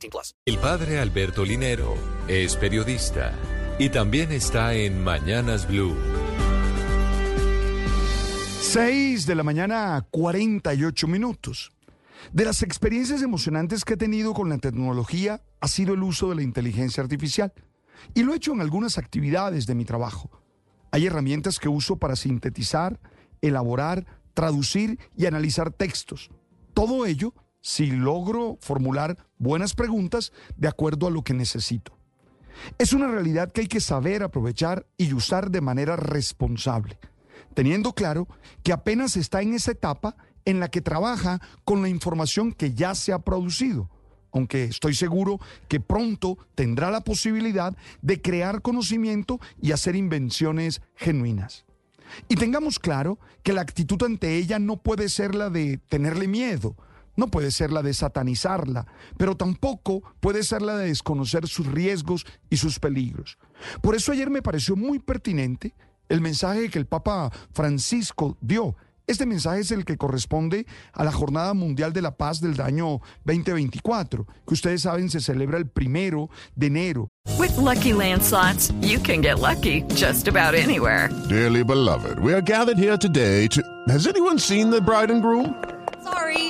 18 plus. El padre Alberto Linero es periodista y también está en Mañanas Blue. 6 de la mañana, 48 minutos. De las experiencias emocionantes que he tenido con la tecnología ha sido el uso de la inteligencia artificial. Y lo he hecho en algunas actividades de mi trabajo. Hay herramientas que uso para sintetizar, elaborar, traducir y analizar textos. Todo ello si logro formular buenas preguntas de acuerdo a lo que necesito. Es una realidad que hay que saber aprovechar y usar de manera responsable, teniendo claro que apenas está en esa etapa en la que trabaja con la información que ya se ha producido aunque estoy seguro que pronto tendrá la posibilidad de crear conocimiento y hacer invenciones genuinas. Y tengamos claro que la actitud ante ella no puede ser la de tenerle miedo, no puede ser la de satanizarla, pero tampoco puede ser la de desconocer sus riesgos y sus peligros. Por eso ayer me pareció muy pertinente el mensaje que el Papa Francisco dio este mensaje es el que corresponde a la Jornada Mundial de la Paz del año 2024, que ustedes saben se celebra el primero de enero. With lucky landslots, you can get lucky just about anywhere. Dearly beloved, we are gathered here today to. Has anyone seen the bride and groom? Sorry,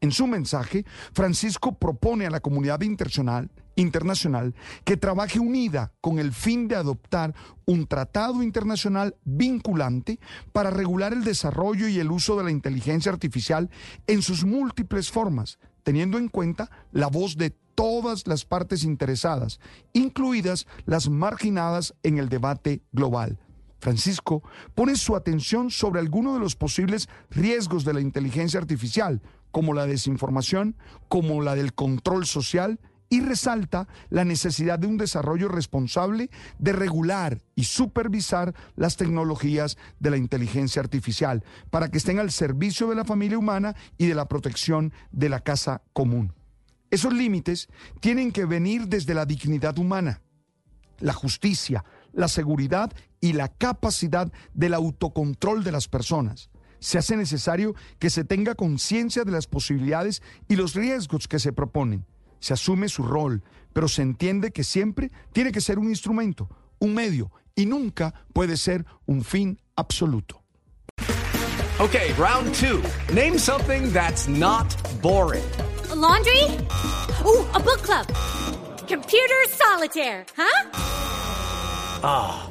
En su mensaje, Francisco propone a la comunidad internacional, que trabaje unida con el fin de adoptar un tratado internacional vinculante para regular el desarrollo y el uso de la inteligencia artificial en sus múltiples formas, teniendo en cuenta la voz de todas las partes interesadas, incluidas las marginadas en el debate global. Francisco pone su atención sobre algunos de los posibles riesgos de la inteligencia artificial, como la desinformación, como la del control social, y resalta la necesidad de un desarrollo responsable de regular y supervisar las tecnologías de la inteligencia artificial para que estén al servicio de la familia humana y de la protección de la casa común. Esos límites tienen que venir desde la dignidad humana, la justicia, la seguridad y la capacidad del autocontrol de las personas. Se hace necesario que se tenga conciencia de las posibilidades y los riesgos que se proponen se asume su rol, pero se entiende que siempre tiene que ser un instrumento, un medio, y nunca puede ser un fin absoluto. Okay, round two. Name something that's not boring. A laundry? Ooh, a book club. Computer solitaire, huh? Ah, oh,